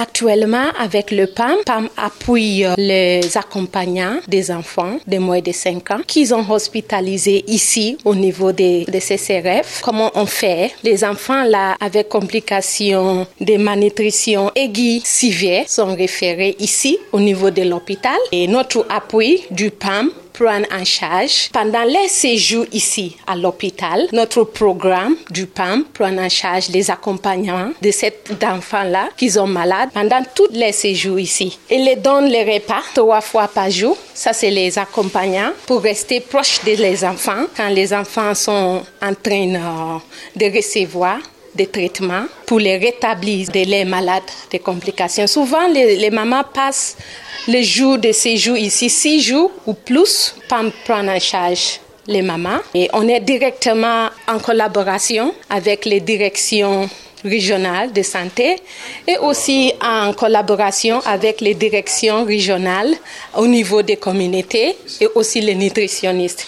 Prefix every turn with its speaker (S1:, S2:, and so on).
S1: Actuellement, avec le PAM, PAM appuie euh, les accompagnants des enfants de moins de 5 ans qui sont hospitalisés ici au niveau des, des CCRF. Comment on fait? Les enfants là avec complications de malnutrition aiguë sévère sont référés ici au niveau de l'hôpital et notre appui du PAM prendre en charge pendant les séjours ici à l'hôpital. Notre programme du PAM prend en charge les accompagnements de ces enfants-là qui sont malades pendant tous les séjours ici. Et les donne les repas trois fois par jour. Ça, c'est les accompagnants pour rester proche des enfants quand les enfants sont en train euh, de recevoir des traitements pour les rétablir de les malades des complications. Souvent, les, les mamans passent les jours de séjour ici, six jours ou plus, pour prendre en charge les mamans. Et on est directement en collaboration avec les directions régionales de santé et aussi en collaboration avec les directions régionales au niveau des communautés et aussi les nutritionnistes.